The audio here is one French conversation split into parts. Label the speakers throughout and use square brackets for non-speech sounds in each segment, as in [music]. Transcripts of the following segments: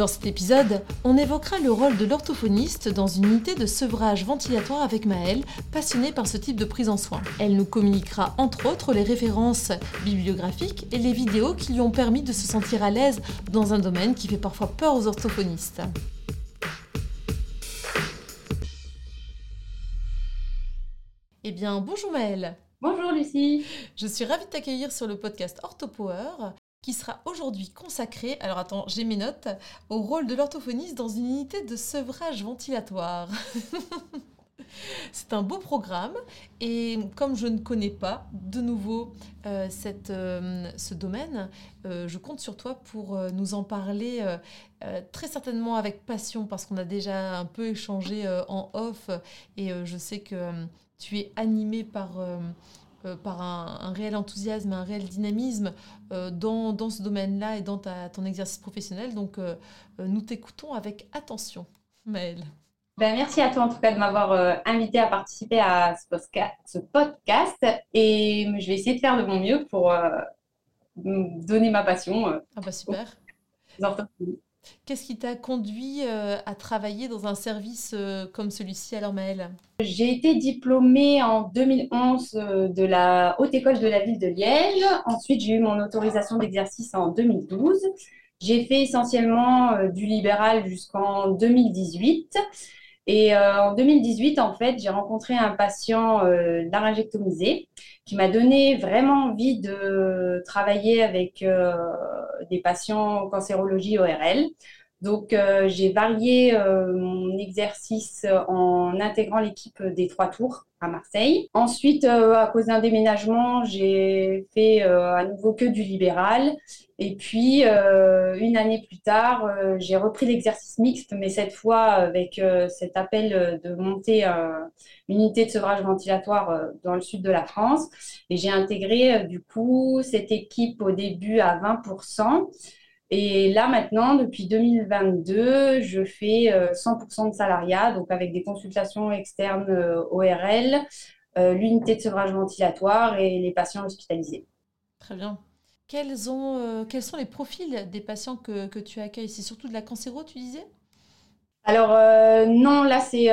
Speaker 1: Dans cet épisode, on évoquera le rôle de l'orthophoniste dans une unité de sevrage ventilatoire avec Maëlle, passionnée par ce type de prise en soin. Elle nous communiquera entre autres les références bibliographiques et les vidéos qui lui ont permis de se sentir à l'aise dans un domaine qui fait parfois peur aux orthophonistes. Eh bien, bonjour Maëlle
Speaker 2: Bonjour Lucie
Speaker 1: Je suis ravie de t'accueillir sur le podcast OrthoPower qui sera aujourd'hui consacré, alors attends, j'ai mes notes, au rôle de l'orthophoniste dans une unité de sevrage ventilatoire. [laughs] C'est un beau programme et comme je ne connais pas de nouveau euh, euh, ce domaine, euh, je compte sur toi pour nous en parler très certainement avec passion parce qu'on a déjà un peu échangé en off et je sais que tu es animé par euh, par un, réel enthousiasme, un réel dynamisme euh, dans, dans, ce domaine-là et dans ta, ton exercice professionnel. Donc, euh, nous t'écoutons avec attention, Maëlle.
Speaker 2: Ben, merci à toi en tout cas de m'avoir invité à participer à ce, podcast et je vais essayer de faire de mon mieux pour donner ma passion.
Speaker 1: ah bah super. Qu'est-ce qui t'a conduit euh, à travailler dans un service euh, comme celui-ci alors Maëlle?
Speaker 2: J'ai été diplômée en 2011 euh, de la Haute École de la Ville de Liège. Ensuite, j'ai eu mon autorisation d'exercice en 2012. J'ai fait essentiellement du libéral jusqu'en 2018. Et en 2018, en fait, j'ai rencontré un patient laryngectomisé qui m'a donné vraiment envie de travailler avec des patients cancérologie ORL. Donc, euh, j'ai varié euh, mon exercice en intégrant l'équipe des trois tours à Marseille. Ensuite, euh, à cause d'un déménagement, j'ai fait à nouveau que du libéral. Et puis, une année plus tard, j'ai repris l'exercice mixte, mais cette fois avec cet appel de monter une unité de sevrage ventilatoire dans le sud de la France. Et j'ai intégré du coup cette équipe au début à 20%. Et là, maintenant, depuis 2022, je fais 100% euh, de salariat, donc avec des consultations externes euh, ORL, euh, l'unité de sevrage ventilatoire et les patients hospitalisés.
Speaker 1: Très bien. Quels, ont, quels sont les profils des patients que, que tu accueilles? C'est surtout de la cancéro, tu disais?
Speaker 2: Alors non, là c'est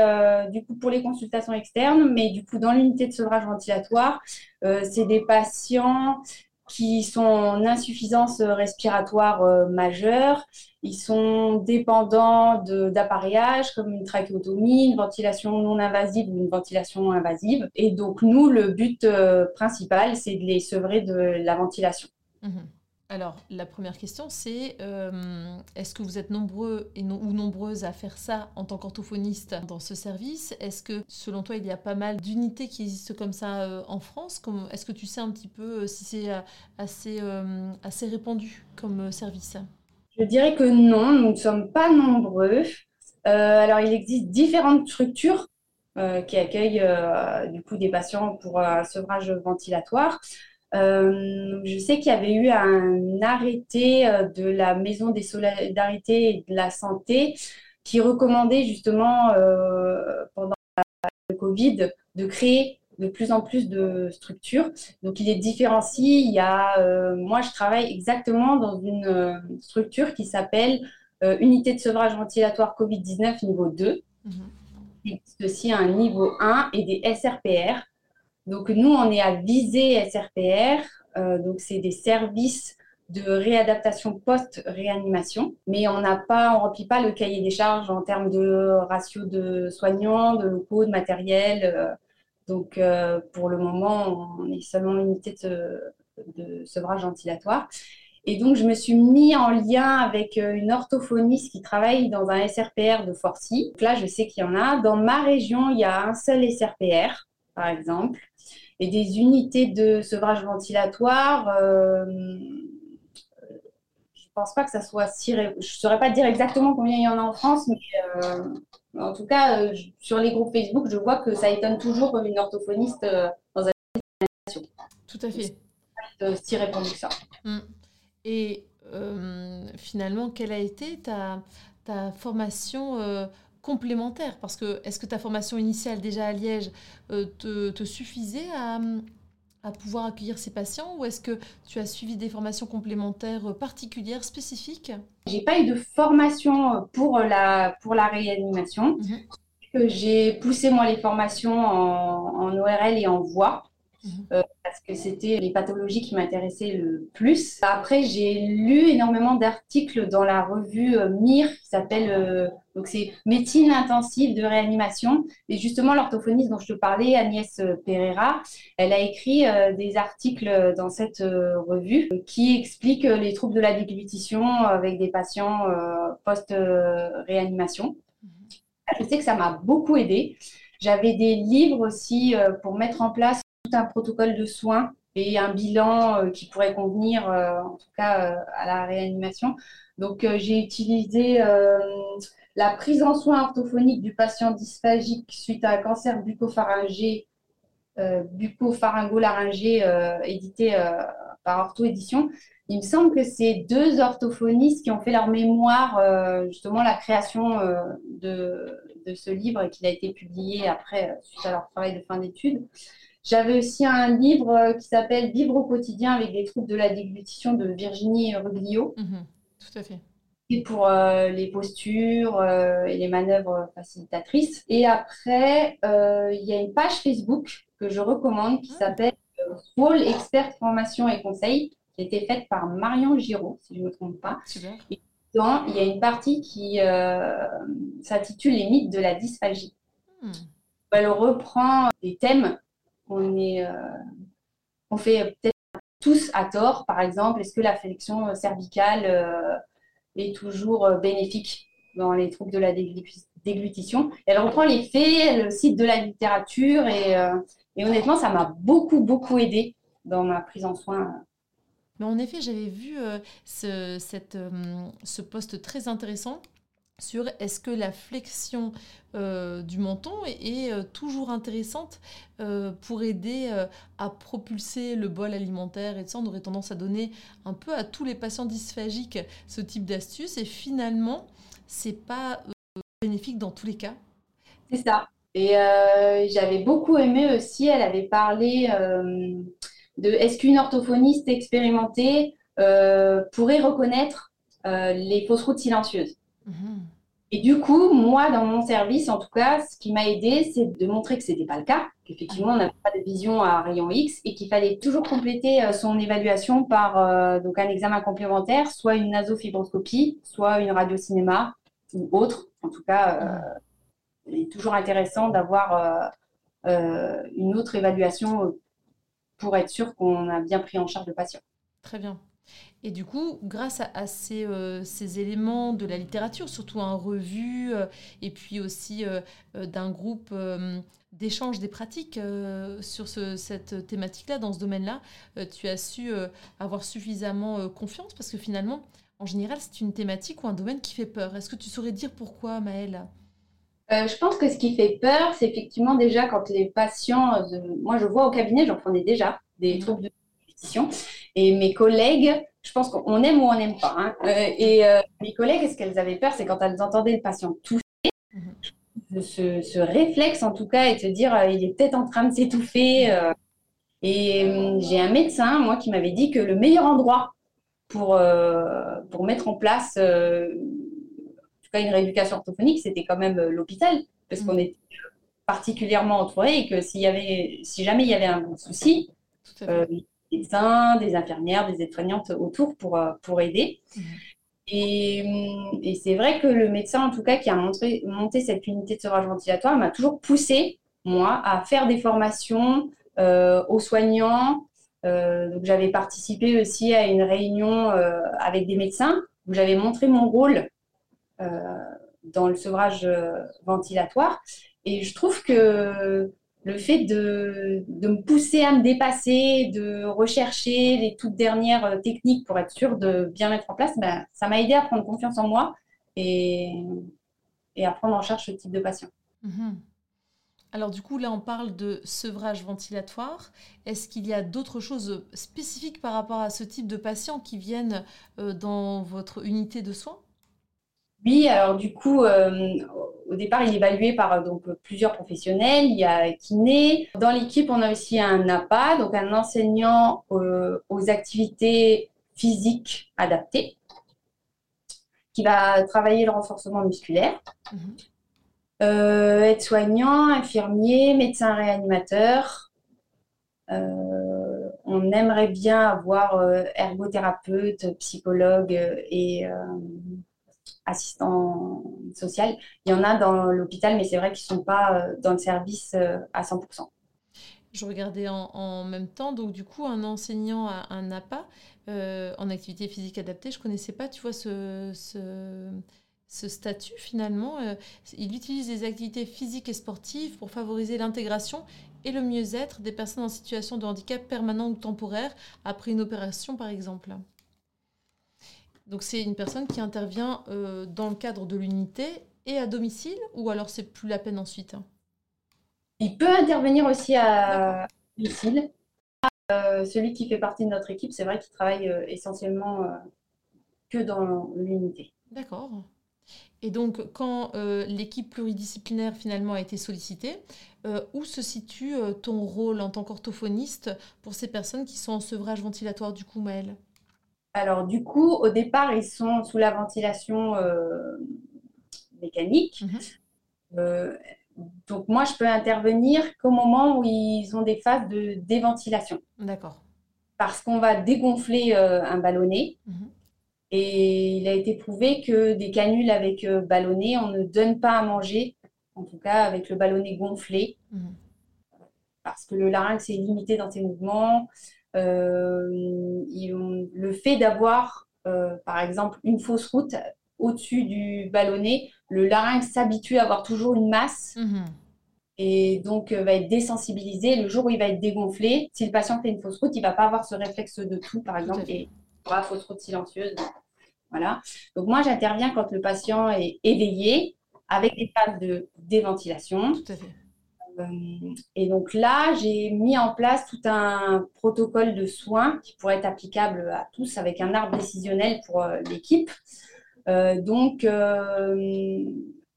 Speaker 2: du coup pour les consultations externes, mais du coup dans l'unité de sevrage ventilatoire, c'est des patients qui sont en insuffisance respiratoire euh, majeure. Ils sont dépendants d'appareillages comme une trachéotomie, une ventilation non invasive ou une ventilation invasive. Et donc, nous, le but euh, principal, c'est de les sevrer de la ventilation.
Speaker 1: Mhm. Alors, la première question, c'est euh, est-ce que vous êtes nombreux ou nombreuses à faire ça en tant qu'orthophoniste dans ce service? Est-ce que, selon toi, il y a pas mal d'unités qui existent comme ça euh, en France? Est-ce que tu sais un petit peu euh, si c'est assez, assez répandu comme service?
Speaker 2: Je dirais que non, nous ne sommes pas nombreux. alors, il existe différentes structures qui accueillent du coup des patients pour un sevrage ventilatoire. Euh, je sais qu'il y avait eu un arrêté euh, de la Maison des Solidarités et de la Santé qui recommandait justement euh, pendant le Covid de créer de plus en plus de structures. Donc, il est différencié. Il y a, moi, je travaille exactement dans une structure qui s'appelle Unité de sevrage ventilatoire Covid-19 niveau 2. Mmh. Il aussi un niveau 1 et des SRPR. Donc, nous, on est à visée SRPR. Euh, donc, c'est des services de réadaptation post-réanimation, mais on n'a pas, on remplit pas le cahier des charges en termes de ratio de soignants, de locaux, de matériel. Euh. donc, euh, pour le moment, on est seulement unité de, de sevrage ventilatoire. Et donc, je me suis mis en lien avec une orthophoniste qui travaille dans un SRPR de Forcy. Donc là, je sais qu'il y en a. Dans ma région, il y a un seul SRPR, par exemple et des unités de sevrage ventilatoire. Euh, je pense pas que ça soit si. Je ne saurais pas dire exactement combien il y en a en France, mais en tout cas, sur les groupes Facebook, je vois que ça étonne toujours une orthophoniste dans un
Speaker 1: Tout à fait.
Speaker 2: Si répandu que ça.
Speaker 1: Mm. Et finalement, quelle a été ta, ta formation complémentaire Parce que est-ce que ta formation initiale déjà à Liège euh, te, suffisait à, pouvoir accueillir ces patients ou est-ce que tu as suivi des formations complémentaires particulières, spécifiques?
Speaker 2: J'ai pas eu de formation pour la, pour la réanimation. Mhm. J'ai poussé moi les formations en, en ORL et en voix. Mhm. Euh, parce que c'était les pathologies qui m'intéressaient le plus. Après, j'ai lu énormément d'articles dans la revue euh, MIR qui s'appelle euh, donc c'est médecine intensive de réanimation. Et justement, l'orthophoniste dont je te parlais, Agnès Pereira, elle a écrit des articles dans cette revue qui expliquent les troubles de la déglutition avec des patients post-réanimation. Mhm. Je sais que ça m'a beaucoup aidé. J'avais des livres aussi pour mettre en place un protocole de soins et un bilan euh, qui pourrait convenir, euh, en tout cas, euh, à la réanimation. Donc, j'ai utilisé la prise en soins orthophonique du patient dysphagique suite à un cancer bucopharyngé, bucopharyngo-laryngé édité par Ortho Édition. Il me semble que c'est deux orthophonistes qui ont fait leur mémoire, justement, la création de, ce livre et qu'il a été publié après, suite à leur travail de fin d'études. J'avais aussi un livre euh, qui s'appelle Vivre au quotidien avec les troubles de la déglutition de Virginie Ruglio.
Speaker 1: Mhm, tout à fait.
Speaker 2: Et pour euh, les postures euh, et les manœuvres facilitatrices. Et après, il y a une page Facebook que je recommande qui ah. s'appelle Rôle Expert Formation et Conseil, qui a été faite par Marion Giraud, si je ne me trompe pas. Et dedans, il y a une partie qui s'intitule Les mythes de la dysphagie. Hmm. Elle reprend des thèmes on, est, euh, on fait peut-être tous à tort, par exemple, est-ce que la flexion cervicale euh, toujours euh, bénéfique dans les troubles de la déglutition Elle reprend les faits, elle cite de la littérature et, et honnêtement, ça m'a beaucoup, beaucoup aidé dans ma prise en soin.
Speaker 1: En effet, j'avais vu ce, cette, ce poste très intéressant sur est-ce que la flexion euh, du menton est, euh, toujours intéressante euh, pour aider à propulser le bol alimentaire et ça on aurait tendance à donner un peu à tous les patients dysphagiques ce type d'astuce et finalement c'est pas bénéfique dans tous les cas.
Speaker 2: C'est ça. Et j'avais beaucoup aimé aussi, elle avait parlé de est-ce qu'une orthophoniste expérimentée pourrait reconnaître les fausses routes silencieuses? Mhm. Et du coup, moi, dans mon service, en tout cas, ce qui m'a aidé, c'est de montrer que ce n'était pas le cas, qu'effectivement, on n'avait pas de vision à rayon X et qu'il fallait toujours compléter euh, son évaluation par euh, donc un examen complémentaire, soit une nasofibroscopie, soit une radiocinéma ou autre. En tout cas, euh, il est toujours intéressant d'avoir une autre évaluation pour être sûr qu'on a bien pris en charge le patient.
Speaker 1: Très bien. Et du coup, grâce à, euh, ces, éléments de la littérature, surtout en revue, euh, et puis aussi euh, d'un groupe d'échange des pratiques sur cette thématique-là, dans ce domaine-là, tu as su avoir suffisamment confiance parce que finalement, en général, c'est une thématique ou un domaine qui fait peur. Est-ce que tu saurais dire pourquoi, Maëlle?
Speaker 2: Je pense que ce qui fait peur, c'est effectivement déjà quand les patients, moi je vois au cabinet, j'en prenais déjà des mmh. troubles de répétition, et mes collègues je pense qu'on aime ou on n'aime pas. Hein. Euh, et euh, mes collègues, ce qu'elles avaient peur, c'est quand elles entendaient le patient toucher, mhm. ce, réflexe en tout cas, et te dire, euh, il est peut-être en train de s'étouffer. et j'ai un médecin, moi, qui m'avait dit que le meilleur endroit pour, pour mettre en place en tout cas une rééducation orthophonique, c'était quand même l'hôpital, parce qu'on mhm. était particulièrement entouré et que s'il y avait, si jamais il y avait un souci, des médecins, des infirmières, des aides-soignantes autour pour, euh, pour aider. Mhm. Et, c'est vrai que le médecin, en tout cas, qui a monté, monté cette unité de sevrage ventilatoire, m'a toujours poussé, moi, à faire des formations euh, aux soignants. Euh, donc, j'avais participé aussi à une réunion avec des médecins où j'avais montré mon rôle dans le sevrage ventilatoire. Et je trouve que le fait de, de, me pousser à me dépasser, de rechercher les toutes dernières euh, techniques pour être sûr de bien mettre en place, ben, ça m'a aidé à prendre confiance en moi et, et à prendre en charge ce type de patient. Mhm.
Speaker 1: Alors du coup, là, on parle de sevrage ventilatoire. Est-ce qu'il y a d'autres choses spécifiques par rapport à ce type de patients qui viennent euh, dans votre unité de soins?
Speaker 2: Oui, alors du coup, euh, au départ, il est évalué par donc, plusieurs professionnels. Il y a kiné. Dans l'équipe, on a aussi un APA, donc un enseignant euh, aux activités physiques adaptées, qui va travailler le renforcement musculaire. Euh, aide-soignant, infirmier, médecin réanimateur. on aimerait bien avoir ergothérapeute, psychologue et assistant social. Il y en a dans l'hôpital, mais c'est vrai qu'ils ne sont pas euh, dans le service euh, à 100%.
Speaker 1: Je regardais en, même temps, donc du coup, un enseignant à un APA euh, en activité physique adaptée, je ne connaissais pas, tu vois, ce, ce, statut finalement. il utilise des activités physiques et sportives pour favoriser l'intégration et le mieux-être des personnes en situation de handicap permanent ou temporaire après une opération, par exemple. Donc c'est une personne qui intervient euh, dans le cadre de l'unité et à domicile ou alors c'est plus la peine ensuite
Speaker 2: Il peut intervenir aussi à domicile. Euh, celui qui fait partie de notre équipe, c'est vrai qu'il travaille euh, essentiellement que dans l'unité.
Speaker 1: D'accord. Et donc, quand l'équipe pluridisciplinaire finalement a été sollicitée, où se situe ton rôle en tant qu'orthophoniste pour ces personnes qui sont en sevrage ventilatoire du coup, Maëlle?
Speaker 2: Alors, du coup, au départ, ils sont sous la ventilation euh, mécanique. Mhm. Euh, donc, moi, je peux intervenir qu'au moment où ils ont des phases de déventilation.
Speaker 1: D'accord.
Speaker 2: Parce qu'on va dégonfler euh, un ballonnet. Mhm. Et il a été prouvé que des canules avec ballonnet, on ne donne pas à manger, en tout cas avec le ballonnet gonflé. Mhm. Parce que le larynx est limité dans ses mouvements. Euh, le fait d'avoir, euh, par exemple, une fausse route au-dessus du ballonnet, le larynx s'habitue à avoir toujours une masse. Mhm. Et donc, euh, va être désensibilisé. Le jour où il va être dégonflé, si le patient fait une fausse route, il ne va pas avoir ce réflexe de tout, par exemple, et aura fausse route silencieuse. Voilà. Donc, moi, j'interviens quand le patient est éveillé avec des phases de déventilation. Tout à fait. Euh, et donc là, j'ai mis en place tout un protocole de soins qui pourrait être applicable à tous avec un arbre décisionnel pour euh, l'équipe. Euh, donc,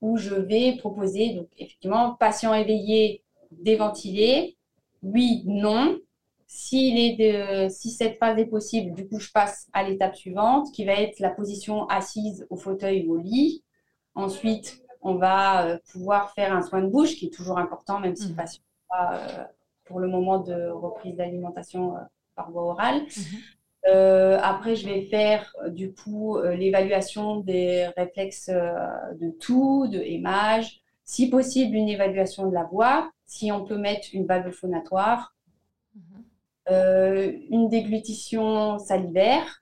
Speaker 2: où je vais proposer, donc effectivement, patient éveillé, déventilé, oui, non. Si cette phase est possible, du coup, je passe à l'étape suivante, qui va être la position assise au fauteuil ou au lit. Ensuite, on va euh, pouvoir faire un soin de bouche qui est toujours important, même si le mmh. patient pas euh, pour le moment de reprise d'alimentation euh, par voie orale. Mmh. après, je vais faire du coup l'évaluation des réflexes de tout, de émage, si possible une évaluation de la voix, si on peut mettre une valve phonatoire, mmh. une déglutition salivaire,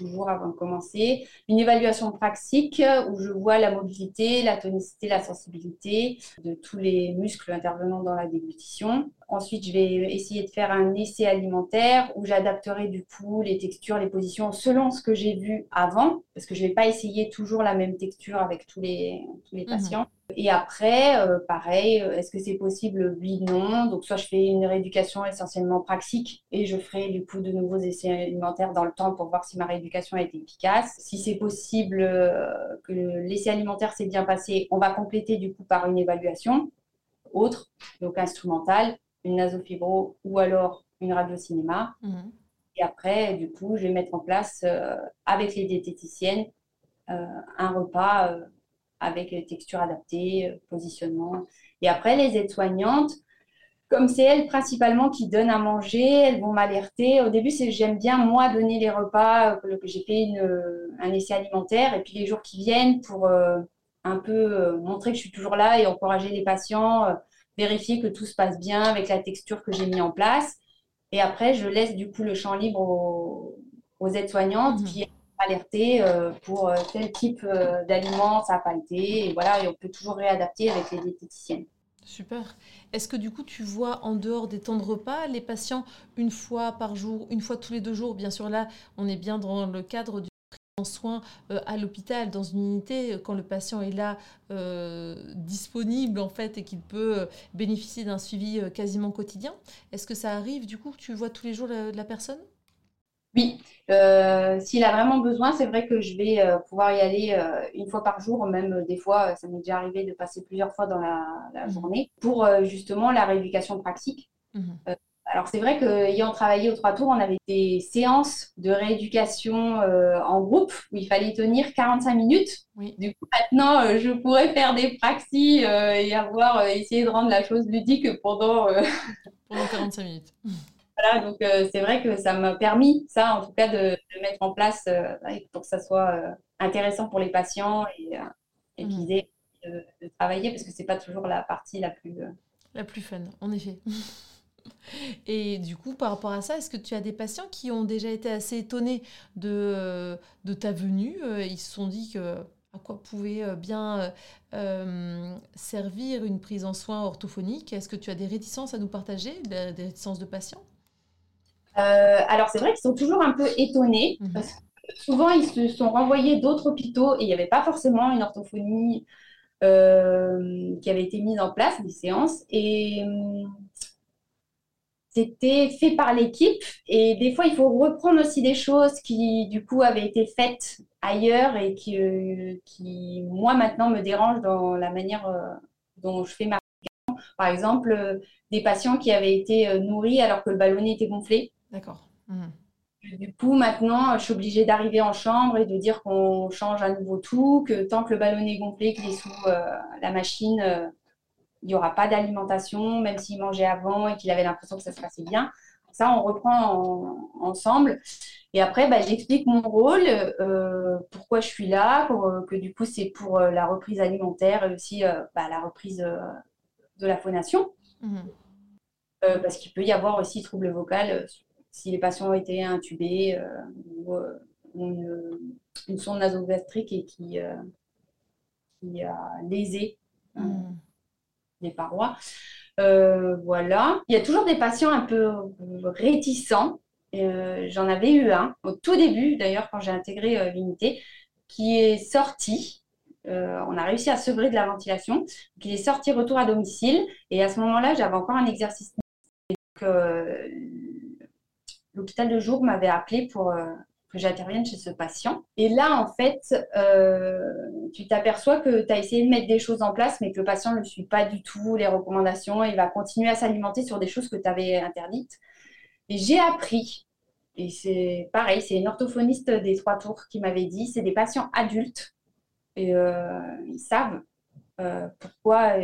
Speaker 2: toujours avant de commencer. Une évaluation praxique où je vois la mobilité, la tonicité, la sensibilité de tous les muscles intervenant dans la déglutition. Ensuite, je vais essayer de faire un essai alimentaire où j'adapterai du coup les textures, les positions selon ce que j'ai vu avant, parce que je ne vais pas essayer toujours la même texture avec tous les, tous les mhm. patients. Et après, euh, pareil, euh, est-ce que c'est possible? Oui, non. Donc, soit je fais une rééducation essentiellement pratique et je ferai du coup de nouveaux essais alimentaires dans le temps pour voir si ma rééducation a été efficace. Si c'est possible euh, que l'essai alimentaire s'est bien passé, on va compléter du coup par une évaluation autre, donc instrumentale, une nasofibro ou alors une radio-cinéma. Mhm. Et après, du coup, je vais mettre en place avec les diététiciennes un repas avec les textures adaptées, euh, positionnement. Et après, les aides-soignantes, comme c'est elles principalement qui donnent à manger, elles vont m'alerter. Au début, j'aime bien moi donner les repas, euh, que, j'ai fait une, un essai alimentaire, et puis les jours qui viennent pour euh, un peu montrer que je suis toujours là et encourager les patients, vérifier que tout se passe bien avec la texture que j'ai mis en place. Et après, je laisse du coup le champ libre aux, aides-soignantes, mmh alerter euh, pour euh, tel type euh, d'aliment, ça n'a pas été. Et voilà, et on peut toujours réadapter avec les diététiciennes.
Speaker 1: Super. Est-ce que du coup tu vois en dehors des temps de repas les patients une fois par jour, une fois tous les deux jours? Bien sûr là on est bien dans le cadre du en soins euh, à l'hôpital, dans une unité, quand le patient est là euh, disponible en fait et qu'il peut euh, bénéficier d'un suivi quasiment quotidien. Est-ce que ça arrive du coup que tu vois tous les jours la, la personne?
Speaker 2: Oui, s'il a vraiment besoin, c'est vrai que je vais pouvoir y aller une fois par jour, même des fois, ça m'est déjà arrivé de passer plusieurs fois dans la, mmh. journée pour justement la rééducation pratique. Mmh. Alors c'est vrai qu'ayant travaillé aux trois tours, on avait des séances de rééducation euh, en groupe où il fallait tenir 45 minutes. Du coup, maintenant, euh, je pourrais faire des praxis euh, et avoir essayé de rendre la chose ludique pendant... [laughs]
Speaker 1: pendant 45 minutes. [laughs]
Speaker 2: Voilà, donc c'est vrai que ça m'a permis, ça en tout cas, de, mettre en place pour que ça soit intéressant pour les patients et, et qu'ils mmh. aient de, de, travailler parce que c'est pas toujours la partie la plus...
Speaker 1: La plus fun, en effet. [laughs] Et du coup, par rapport à ça, est-ce que tu as des patients qui ont déjà été assez étonnés de, euh, de ta venue euh, Ils se sont dit que à quoi pouvait euh, bien servir une prise en soins orthophonique? Est-ce que tu as des réticences à nous partager, des, réticences de patients?
Speaker 2: Alors, c'est vrai qu'ils sont toujours un peu étonnés. Mhm. Parce que souvent, ils se sont renvoyés d'autres hôpitaux et il n'y avait pas forcément une orthophonie qui avait été mise en place, des séances. Et hum, c'était fait par l'équipe. Et des fois il faut reprendre aussi des choses qui du coup avaient été faites ailleurs et qui, euh, qui moi maintenant me dérangent dans la manière euh, dont je fais ma par exemple euh, des patients qui avaient été nourris alors que le ballonnet était gonflé.
Speaker 1: D'accord. Mmh.
Speaker 2: Du coup, maintenant, je suis obligée d'arriver en chambre et de dire qu'on change à nouveau tout, que tant que le ballonnet est gonflé, qu'il est sous la machine, il n'y aura pas d'alimentation, même s'il mangeait avant et qu'il avait l'impression que ça se passait bien. Ça, on reprend ensemble. Et après, bah, j'explique mon rôle, euh, pourquoi je suis là, que du coup, c'est pour euh, la reprise alimentaire et aussi euh, bah, la reprise de la phonation. Mhm. parce qu'il peut y avoir aussi trouble vocal si les patients ont été intubés ou une, une, sonde nasogastrique et qui, qui a lésé. Mhm des parois. Euh, voilà. Il y a toujours des patients un peu réticents. Euh, j'en avais eu un au tout début, d'ailleurs, quand j'ai intégré euh, l'unité, qui est sorti. on a réussi à sevrer de la ventilation. qui est sorti retour à domicile. Et à ce moment-là, j'avais encore un exercice. L'hôpital de jour m'avait appelé pour que j'intervienne chez ce patient. Et là, en fait, euh, tu t'aperçois que tu as essayé de mettre des choses en place, mais que le patient ne suit pas du tout les recommandations et va continuer à s'alimenter sur des choses que tu avais interdites. Et j'ai appris, et c'est pareil, c'est une orthophoniste des trois tours qui m'avait dit, c'est des patients adultes, et euh, ils savent euh, pourquoi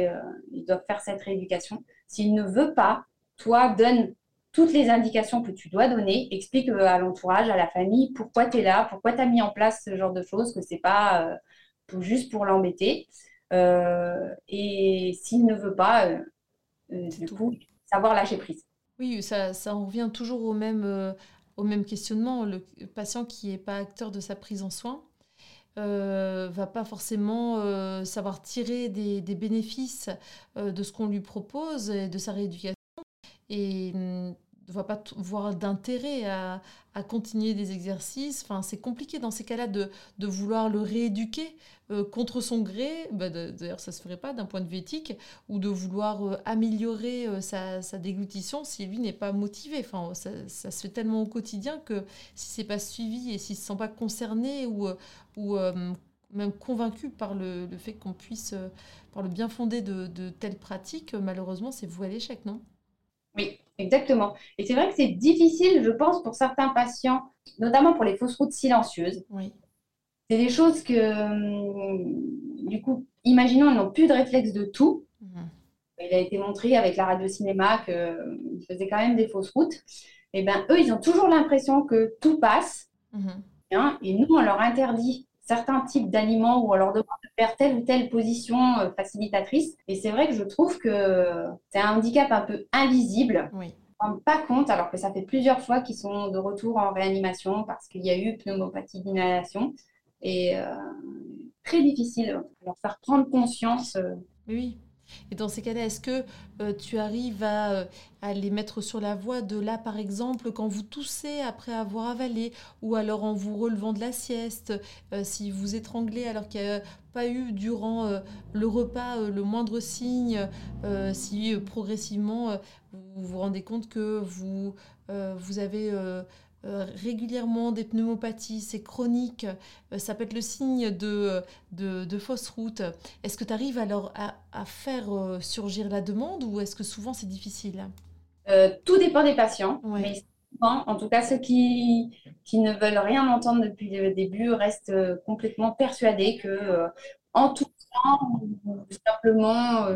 Speaker 2: ils doivent faire cette rééducation. S'il ne veut pas, toi, donne toutes les indications que tu dois donner, explique euh, à l'entourage, à la famille, pourquoi tu es là, pourquoi tu as mis en place ce genre de choses, que c'est pas euh, juste pour l'embêter. Euh, et s'il ne veut pas, du coup, savoir lâcher prise.
Speaker 1: Oui, ça, ça en revient toujours au même, au même questionnement. Le patient qui n'est pas acteur de sa prise en soin, euh, va pas forcément savoir tirer des, des bénéfices de ce qu'on lui propose et de sa rééducation. Et hum, ne va pas voir d'intérêt à, continuer des exercices. Enfin, c'est compliqué dans ces cas-là de, vouloir le rééduquer euh, contre son gré. Bah, d'ailleurs, ça ne se ferait pas d'un point de vue éthique, ou de vouloir euh, améliorer euh, sa, déglutition si lui n'est pas motivé. Enfin, ça, se fait tellement au quotidien que si c'est pas suivi et s'il ne se sent pas concerné ou, ou même convaincu par le, fait qu'on puisse, par le bien fondé de, de telles pratiques, malheureusement, c'est voué à l'échec, non?
Speaker 2: Oui, Exactement. Et c'est vrai que c'est difficile, je pense, pour certains patients, notamment pour les fausses routes silencieuses.
Speaker 1: Oui.
Speaker 2: C'est des choses que, hum, du coup, imaginons, ils n'ont plus de réflexe de tout. Mhm. Il a été montré avec la radio-cinéma qu'ils hum, faisaient quand même des fausses routes. Et eh bien, eux, ils ont toujours l'impression que tout passe. Mhm. Hein, et nous, on leur interdit certains types d'aliments ou on leur demande de faire telle ou telle position euh, facilitatrice. Et c'est vrai que je trouve que c'est un handicap un peu invisible.
Speaker 1: Oui.
Speaker 2: On ne rend pas compte, alors que ça fait plusieurs fois qu'ils sont de retour en réanimation parce qu'il y a eu pneumopathie d'inhalation. Et euh, très difficile de leur faire prendre conscience. Euh.
Speaker 1: Oui. Et dans ces cas-là, est-ce que euh, tu arrives euh, à, les mettre sur la voie de là, par exemple, quand vous toussez après avoir avalé, ou alors en vous relevant de la sieste, euh, si vous étranglez alors qu'il n'y a pas eu durant le repas le moindre signe, si progressivement vous vous rendez compte que vous, vous avez régulièrement des pneumopathies, c'est chronique, euh, ça peut être le signe de, de, fausse route. Est-ce que tu arrives alors à, faire euh, surgir la demande ou est-ce que souvent c'est difficile?
Speaker 2: Tout dépend des patients, mais souvent, en tout cas ceux qui, qui ne veulent rien entendre depuis le début restent complètement persuadés que en tout temps, simplement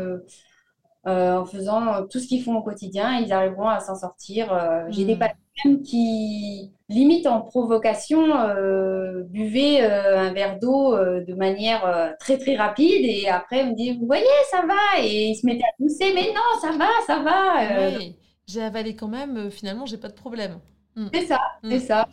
Speaker 2: en faisant tout ce qu'ils font au quotidien, ils arriveront à s'en sortir. J'ai des hmm. patients qui, limite en provocation, euh, buvait euh, un verre d'eau euh, de manière très très rapide et après me dit Vous voyez, ça va Et il se mettait à pousser Mais non, ça va, ça va.
Speaker 1: Oui, j'ai avalé quand même, finalement, j'ai pas de problème.
Speaker 2: Hmm. C'est ça, c'est hmm. ça.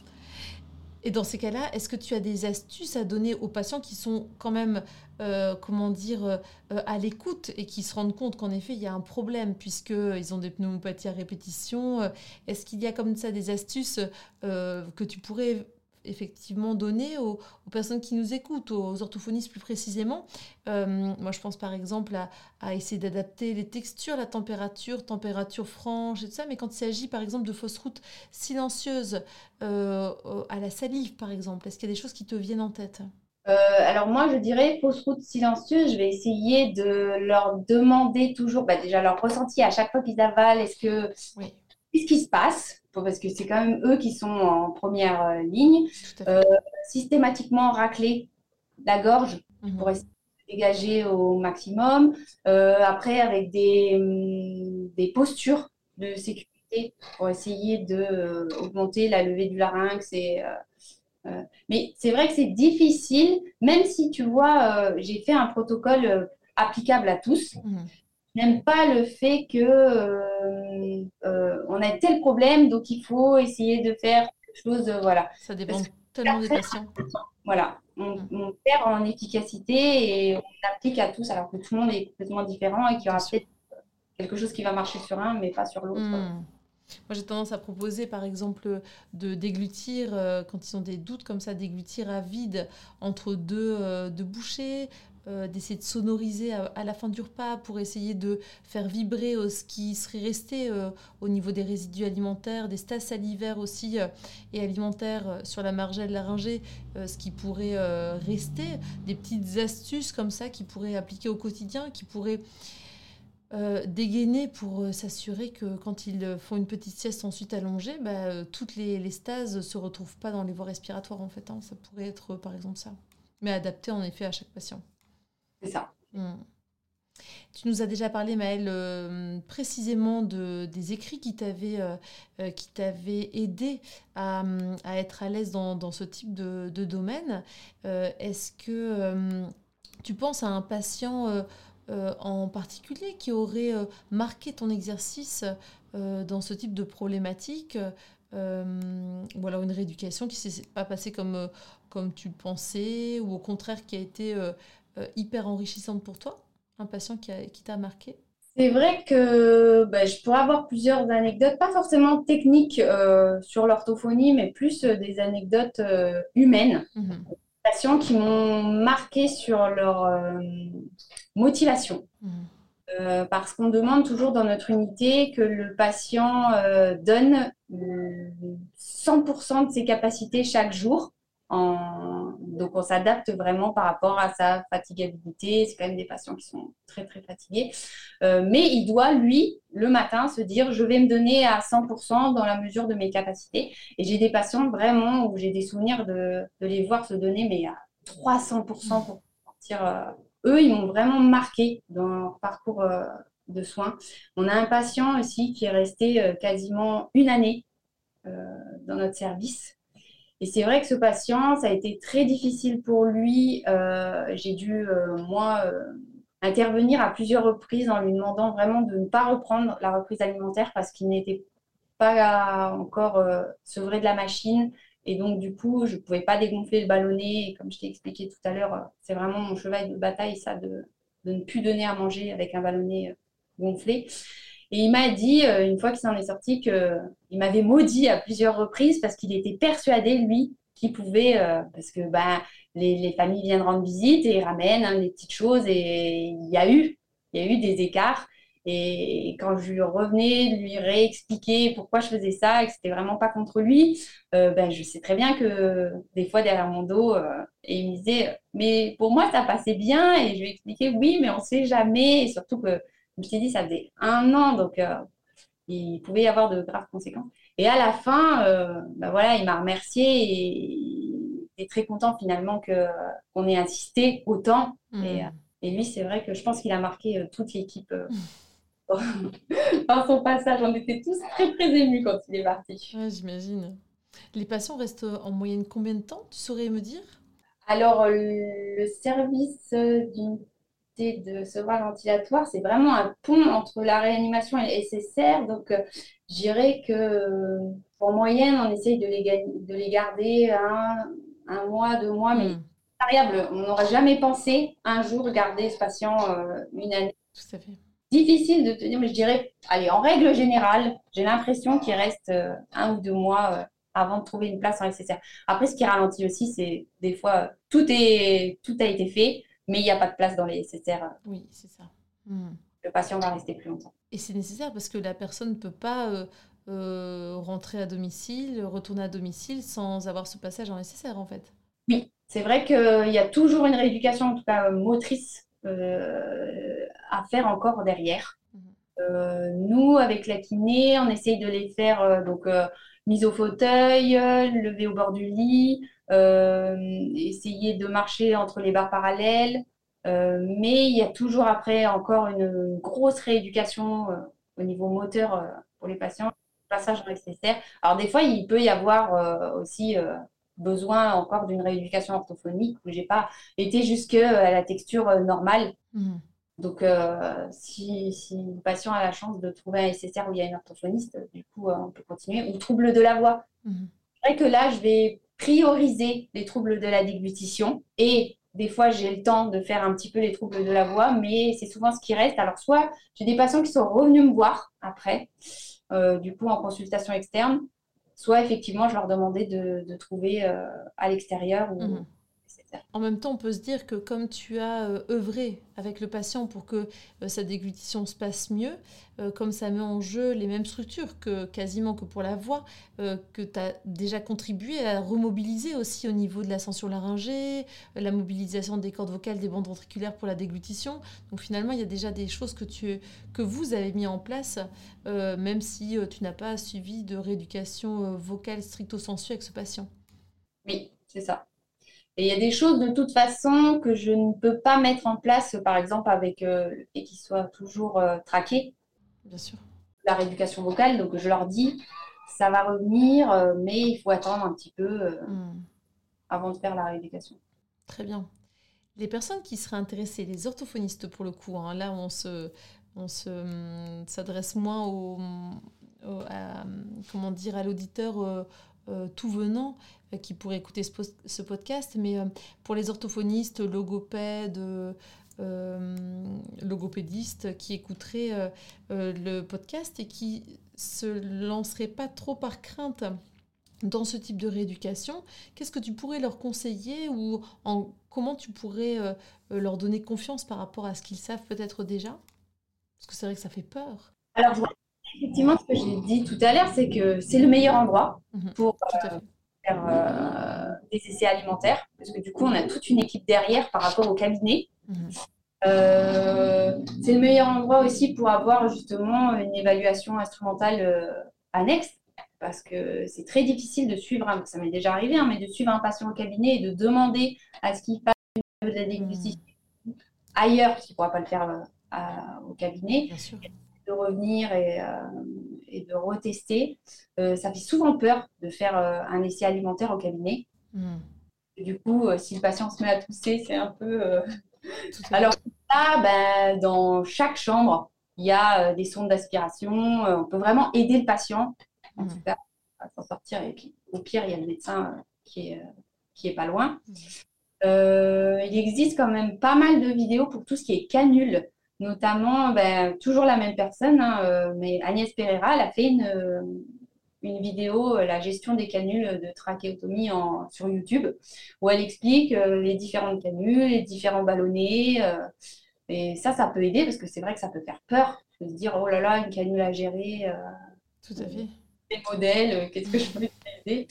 Speaker 1: Et dans ces cas-là, est-ce que tu as des astuces à donner aux patients qui sont quand même, euh, comment dire, euh, à l'écoute et qui se rendent compte qu'en effet, il y a un problème puisqu'ils ont des pneumopathies à répétition Est-ce qu'il y a comme ça des astuces euh, que tu pourrais effectivement donner aux, personnes qui nous écoutent, aux orthophonistes plus précisément? Euh, moi, je pense par exemple à, essayer d'adapter les textures, la température, température franche et tout ça, mais quand il s'agit par exemple de fausses routes silencieuses euh, à la salive par exemple, est-ce qu'il y a des choses qui te viennent en tête?
Speaker 2: euh, alors moi, je dirais fausse route silencieuse. Je vais essayer de leur demander toujours, bah, déjà leur ressenti à chaque fois qu'ils avalent. Est-ce que qu'est-ce qui se passe? Parce que c'est quand même eux qui sont en première euh, ligne, euh, systématiquement racler la gorge mhm. pour essayer de dégager au maximum. Euh, après, avec des, hum, des, postures de sécurité pour essayer d'augmenter la levée du larynx. Et, mais c'est vrai que c'est difficile, même si tu vois, j'ai fait un protocole applicable à tous. Mhm n'aime pas le fait que euh, euh, on a tel problème, donc il faut essayer de faire quelque chose. Euh, voilà.
Speaker 1: Ça dépend tellement des patients. [laughs]
Speaker 2: Voilà, on, mm. perd en efficacité et on applique à tous, alors que tout le monde est complètement différent et qu'il y aura peut-être quelque chose qui va marcher sur un, mais pas sur l'autre. Mm.
Speaker 1: Moi, j'ai tendance à proposer, par exemple, de déglutir, quand ils ont des doutes comme ça, déglutir à vide entre deux, deux bouchées, euh, d'essayer de sonoriser à, la fin du repas pour essayer de faire vibrer euh, ce qui serait resté euh, au niveau des résidus alimentaires, des stases salivaires aussi et alimentaires sur la margelle laryngée, ce qui pourrait rester, des petites astuces comme ça qui pourraient appliquer au quotidien, qui pourraient dégainer pour s'assurer que quand ils font une petite sieste ensuite allongée, bah, toutes les, les, stases ne se retrouvent pas dans les voies respiratoires en fait. Hein. Ça pourrait être par exemple ça. Mais adapté en effet à chaque patient.
Speaker 2: C'est ça. Hmm.
Speaker 1: Tu nous as déjà parlé, Maëlle, euh, précisément de, des écrits qui t'avaient euh, euh, aidé à, à, être à l'aise dans, dans, ce type de, de domaine. Est-ce que tu penses à un patient en particulier qui aurait marqué ton exercice dans ce type de problématique ou alors une rééducation qui ne s'est pas passée comme, comme tu le pensais, ou au contraire qui a été euh, hyper enrichissante pour toi Un patient qui, qui t'a marqué?
Speaker 2: C'est vrai que ben, je pourrais avoir plusieurs anecdotes, pas forcément techniques euh, sur l'orthophonie, mais plus euh, des anecdotes humaines. Mhm. Patients qui m'ont marqué sur leur motivation. Mhm. parce qu'on demande toujours dans notre unité que le patient donne 100% de ses capacités chaque jour donc, on s'adapte vraiment par rapport à sa fatigabilité. C'est quand même des patients qui sont très, très fatigués. Euh, mais il doit, lui, le matin, se dire, je vais me donner à 100% dans la mesure de mes capacités. Et j'ai des patients vraiment où j'ai des souvenirs de, les voir se donner, mais à 300% pour sortir. Euh, eux, ils m'ont vraiment marqué dans leur parcours euh, de soins. On a un patient aussi qui est resté quasiment une année dans notre service et c'est vrai que ce patient, ça a été très difficile pour lui. Euh, j'ai dû, euh, moi, euh, intervenir à plusieurs reprises en lui demandant vraiment de ne pas reprendre la reprise alimentaire parce qu'il n'était pas encore sevré de la machine. Et donc, du coup, je ne pouvais pas dégonfler le ballonnet. Et comme je t'ai expliqué tout à l'heure, c'est vraiment mon cheval de bataille, ça, de, de ne plus donner à manger avec un ballonnet gonflé. Et il m'a dit, une fois qu'il s'en est sorti, qu'il m'avait maudit à plusieurs reprises parce qu'il était persuadé, lui, qu'il pouvait, parce que bah, les, familles viennent rendre visite et ramènent hein, des petites choses. Et il y a eu, il y a eu des écarts. Et quand je lui revenais, lui réexpliquer pourquoi je faisais ça et que c'était vraiment pas contre lui, euh, ben, je sais très bien que des fois derrière mon dos, euh, et il me disait, mais pour moi ça passait bien. Et je lui expliquais, oui, mais on sait jamais. Et surtout que, je me suis dit, ça faisait un an, donc euh, il pouvait y avoir de graves conséquences. Et à la fin, ben voilà, il m'a remercié et il est très content finalement qu'on ait insisté autant. Mmh. Et, et, lui, c'est vrai que je pense qu'il a marqué toute l'équipe. Mmh. [laughs] par son passage. On était tous très très émus quand il est parti.
Speaker 1: Ouais, j'imagine. Les patients restent en moyenne combien de temps, tu saurais me dire?
Speaker 2: Alors, le service d'unité de sevrage ventilatoire, c'est vraiment un pont entre la réanimation et le SSR. Donc, euh, je dirais que en moyenne, on essaye de les, de les garder un, un mois, deux mois, mais hmm. variable. On n'aurait jamais pensé un jour garder ce patient euh, une année.
Speaker 1: Tout à fait
Speaker 2: difficile de te dire, mais je dirais, allez, en règle générale, j'ai l'impression qu'il reste euh, un ou deux mois euh, avant de trouver une place en SSR. Après, ce qui ralentit aussi, c'est des fois, tout, est, tout a été fait, mais il n'y a pas de place dans les SSR.
Speaker 1: Oui, c'est ça. Hmm.
Speaker 2: Le patient va rester plus longtemps.
Speaker 1: Et c'est nécessaire parce que la personne ne peut pas euh, rentrer à domicile, retourner à domicile sans avoir ce passage en SSR, en fait.
Speaker 2: Oui, c'est vrai qu'il y a toujours une rééducation, en tout cas motrice, euh, à faire encore derrière. Euh, nous, avec la kiné, on essaye de les faire euh, donc mise au fauteuil, lever au bord du lit, essayer de marcher entre les barres parallèles. mais il y a toujours après encore une, grosse rééducation au niveau moteur pour les patients, passage nécessaire. Alors des fois, il peut y avoir aussi besoin encore d'une rééducation orthophonique où j'ai pas été jusque à la texture euh, normale. Mhm. Donc, euh, si, le patient a la chance de trouver un SSR où il y a une orthophoniste, du coup, euh, on peut continuer. Ou trouble de la voix. Mhm. Que là, je vais prioriser les troubles de la déglutition et des fois, j'ai le temps de faire un petit peu les troubles de la voix, mais c'est souvent ce qui reste. Alors, soit j'ai des patients qui sont revenus me voir après, du coup, en consultation externe, soit effectivement, je leur demandais de, trouver euh, à l'extérieur. Ou...
Speaker 1: En même temps, on peut se dire que comme tu as euh, œuvré avec le patient pour que euh, sa déglutition se passe mieux, euh, comme ça met en jeu les mêmes structures que quasiment que pour la voix, que tu as déjà contribué à remobiliser aussi au niveau de l'ascension laryngée, la mobilisation des cordes vocales, des bandes ventriculaires pour la déglutition. Donc finalement, il y a déjà des choses que, tu, que vous avez mis en place, même si tu n'as pas suivi de rééducation vocale stricto sensu avec ce patient.
Speaker 2: Oui, c'est ça. Et il y a des choses de toute façon que je ne peux pas mettre en place, par exemple, avec euh, le fait qu'ils soient toujours euh, traqués.
Speaker 1: Bien sûr.
Speaker 2: La rééducation vocale, donc je leur dis, ça va revenir, euh, mais il faut attendre un petit peu hmm. avant de faire la rééducation.
Speaker 1: Très bien. Les personnes qui seraient intéressées, les orthophonistes pour le coup, hein, là on se, on se, hum, s'adresse moins au, à, comment dire, à l'auditeur tout venant, euh, qui pourraient écouter ce, podcast, mais euh, pour les orthophonistes, logopèdes, euh, logopédistes qui écouteraient le podcast et qui se lanceraient pas trop par crainte dans ce type de rééducation, qu'est-ce que tu pourrais leur conseiller ou en, comment tu pourrais leur donner confiance par rapport à ce qu'ils savent peut-être déjà? Parce que c'est vrai que ça fait peur.
Speaker 2: Alors, effectivement, ce que j'ai dit tout à l'heure, c'est que c'est le meilleur endroit mmh pour euh, des essais alimentaires, parce que du coup, on a toute une équipe derrière par rapport au cabinet. Mhm. Euh, c'est le meilleur endroit aussi pour avoir justement une évaluation instrumentale euh, annexe, parce que c'est très difficile de suivre, ça m'est déjà arrivé, hein, mais de suivre un patient au cabinet et de demander à ce qu'il fasse de la déglutition ailleurs, parce qu'il ne pourra pas le faire au cabinet. De revenir et, et de retester. Euh, ça fait souvent peur de faire euh, un essai alimentaire au cabinet. Hmm. du coup, euh, si le patient se met à tousser, c'est un peu. Alors là, ben, dans chaque chambre, il y a des sondes d'aspiration. on peut vraiment aider le patient, en hmm. tout cas, à s'en sortir. Et puis, au pire, il y a le médecin qui est, qui est pas loin. Hmm. il existe quand même pas mal de vidéos pour tout ce qui est canule, notamment ben, toujours la même personne, hein, mais Agnès Pereira, elle a fait une, une vidéo, la gestion des canules de trachéotomie en, sur YouTube, où elle explique les différentes canules, les différents ballonnets. et ça, ça peut aider parce que c'est vrai que ça peut faire peur de se dire oh là là, une canule à gérer.
Speaker 1: Tout à fait.
Speaker 2: Des modèles, qu'est-ce que je peux utiliser?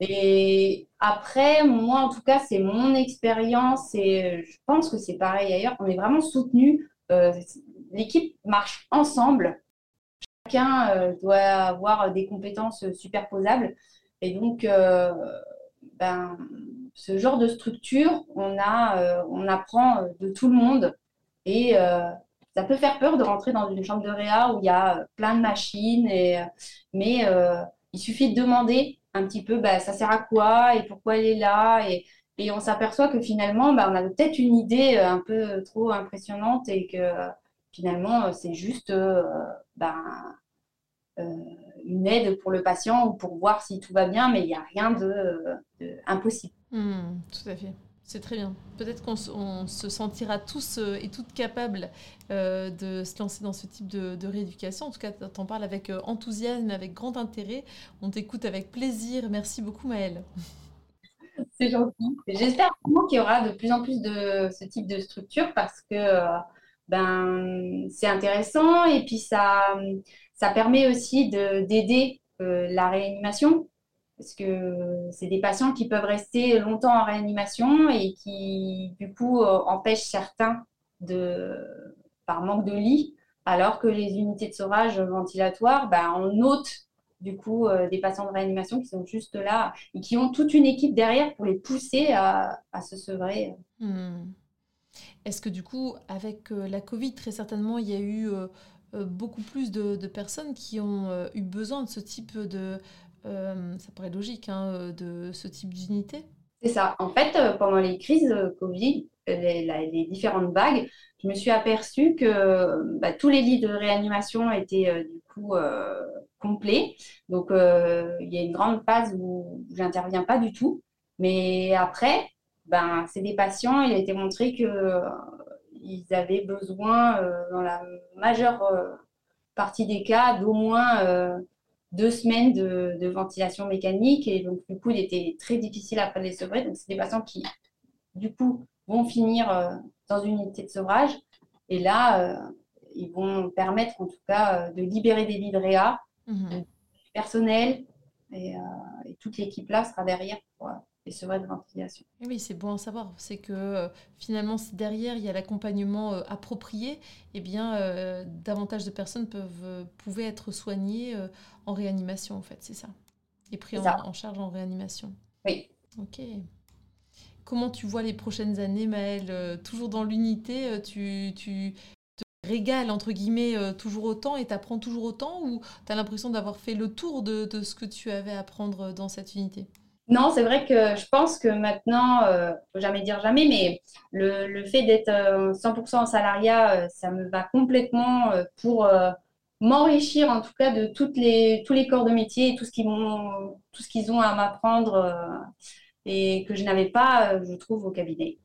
Speaker 2: Et après, moi, en tout cas, c'est mon expérience et je pense que c'est pareil ailleurs. On est vraiment soutenu. Euh, l'équipe marche ensemble. Chacun euh, doit avoir des compétences superposables. Et donc, euh, ben, ce genre de structure, on, apprend de tout le monde. Et ça peut faire peur de rentrer dans une chambre de réa où il y a plein de machines. Mais il suffit de demander un petit peu bah, ça sert à quoi et pourquoi elle est là. Et on s'aperçoit que finalement, bah, on a peut-être une idée euh, un peu trop impressionnante et que finalement, euh, c'est juste euh, bah, une aide pour le patient ou pour voir si tout va bien, mais il n'y a rien de.
Speaker 1: Mmh, tout à fait. C'est très bien. Peut-être qu'on se sentira tous euh, et toutes capables euh, de se lancer dans ce type de, rééducation. En tout cas, tu en parles avec euh, enthousiasme, avec grand intérêt. On t'écoute avec plaisir. Merci beaucoup, Maëlle.
Speaker 2: Gentil. J'espère qu'il y aura de plus en plus de ce type de structure parce que ben, c'est intéressant et puis ça, ça permet aussi d'aider la réanimation parce que c'est des patients qui peuvent rester longtemps en réanimation et qui, du coup, euh, empêchent certains de, par manque de lit, alors que les unités de sauvage ventilatoire, ben, on ôte du coup euh, des patients de réanimation qui sont juste là et qui ont toute une équipe derrière pour les pousser à, se sevrer. Hmm.
Speaker 1: Est-ce que du coup, avec euh, la Covid, très certainement, il y a eu beaucoup plus de, personnes qui ont eu besoin de ce type de, euh, ça paraît logique, hein, euh, de ce type d'unité?
Speaker 2: C'est ça. En fait, euh, pendant les crises Covid, les, différentes vagues, je me suis aperçue que bah, tous les lits de réanimation étaient du coup complets. Donc, il y a une grande phase où j'interviens pas du tout. Mais après, ben, c'est des patients, il a été montré qu'ils avaient besoin, dans la majeure partie des cas, d'au moins deux semaines de, ventilation mécanique. Et donc, du coup, il était très difficile après de les sevrer. Donc, c'est des patients qui, du coup, vont finir euh, dans une unité de sevrage. Et là, euh, ils vont permettre, en tout cas, euh, de libérer des lits mhm. personnel. Et, et toute l'équipe là sera derrière pour, et ce de ventilation.
Speaker 1: Oui, c'est bon à savoir. C'est que euh, finalement, si derrière il y a l'accompagnement euh, approprié, eh bien, euh, davantage de personnes peuvent, pouvaient être soignées en réanimation, en fait, c'est ça. Et pris en, charge en réanimation.
Speaker 2: Oui.
Speaker 1: Ok. Comment tu vois les prochaines années, Maëlle? Toujours dans l'unité, tu, tu te régales, entre guillemets, toujours autant et t'apprends toujours autant ou tu as l'impression d'avoir fait le tour de, de ce que tu avais à apprendre dans cette unité?
Speaker 2: Non, c'est vrai que je pense que maintenant, euh, faut jamais dire jamais, mais le, le fait d'être 100% euh, en salariat, euh, ça me va complètement euh, pour m'enrichir en tout cas de toutes les, tous les corps de métier et tout ce qu'ils ont, tout ce qu'ils ont à m'apprendre et que je n'avais pas, je trouve, au cabinet.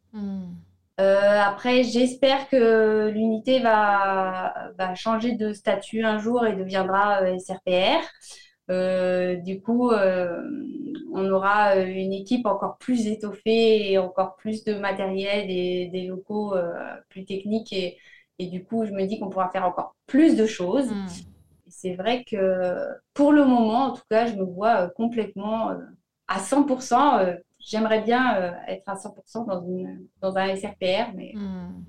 Speaker 2: Hmm. après, j'espère que l'unité va, va, changer de statut un jour et deviendra SRPR. Euh, du coup, euh, on aura euh, une équipe encore plus étoffée et encore plus de matériel et des locaux plus techniques. Et, et, du coup, je me dis qu'on pourra faire encore plus de choses. Hmm. C'est vrai que pour le moment, en tout cas, je me vois complètement à 100%. J'aimerais bien être à 100% dans, une, dans un SRPR, mais hmm.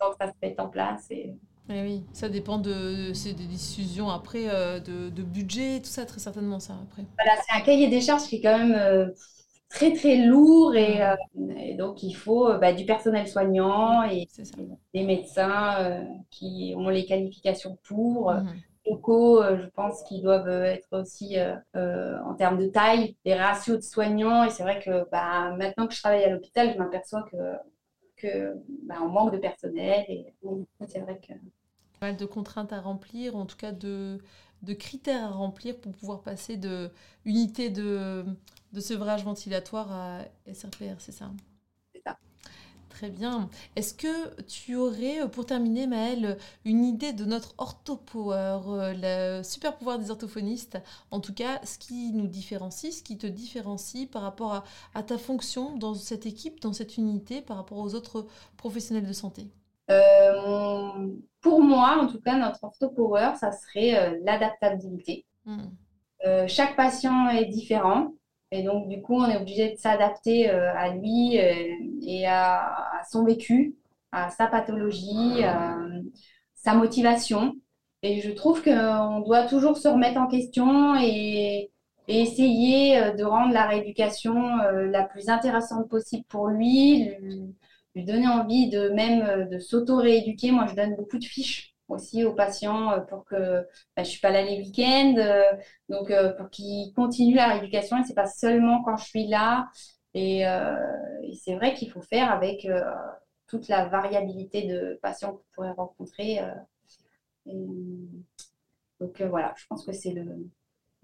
Speaker 2: tant que ça se met en place. Et,
Speaker 1: eh oui, ça dépend de, c'est des décisions après euh, de, de, budget, tout ça très certainement ça après.
Speaker 2: Voilà, c'est un cahier des charges qui est quand même euh, très très lourd et, euh, donc il faut bah, du personnel soignant et des médecins qui ont les qualifications pour. Mhm. Locaux, je pense qu'ils doivent être aussi en termes de taille, des ratios de soignants. Et c'est vrai que bah, maintenant que je travaille à l'hôpital, je m'aperçois que que bah, on manque de personnel et c'est vrai que
Speaker 1: mal de contraintes à remplir, en tout cas de, de critères à remplir pour pouvoir passer de unité de, de sevrage ventilatoire à SRPR, C'est ça? Très bien. Est-ce que tu aurais, euh, pour terminer, Maëlle, une idée de notre orthopower, euh, le super pouvoir des orthophonistes? En tout cas, ce qui nous différencie, ce qui te différencie par rapport à, ta fonction dans cette équipe, dans cette unité, par rapport aux autres professionnels de santé?
Speaker 2: Euh, Pour moi, en tout cas, notre orthopower, ça serait l'adaptabilité. Hmm. chaque patient est différent. Et donc, du coup, on est obligé de s'adapter euh, à lui euh, et à, son vécu, à sa pathologie, à sa motivation. Et je trouve qu'on doit toujours se remettre en question et, essayer euh, de rendre la rééducation la plus intéressante possible pour lui, lui, lui donner envie de même de s'auto-rééduquer. Moi, je donne beaucoup de fiches aussi aux patients euh, pour que bah, je suis pas là les week-ends, euh, donc euh, pour qu'ils continuent la rééducation et c'est pas seulement quand je suis là. Et, c'est vrai qu'il faut faire avec toute la variabilité de patients qu'on pourrait rencontrer. donc voilà, je pense que c'est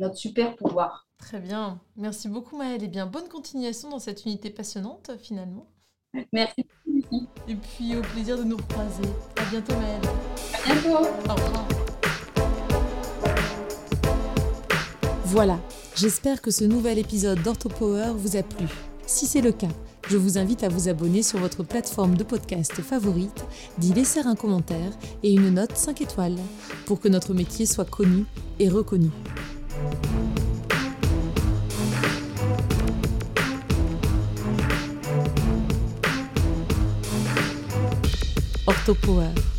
Speaker 2: notre super pouvoir.
Speaker 1: Très bien. Merci beaucoup Maëlle. Et bien, bonne continuation dans cette unité passionnante finalement.
Speaker 2: Merci.
Speaker 1: Et puis au plaisir de nous recroiser. À bientôt Maëlle.
Speaker 2: À bientôt.
Speaker 1: Au revoir.
Speaker 3: Voilà, j'espère que ce nouvel épisode d'OrthoPower vous a plu. Si c'est le cas, je vous invite à vous abonner sur votre plateforme de podcast favorite, d'y laisser un commentaire et une note 5 étoiles pour que notre métier soit connu et reconnu. Orthopower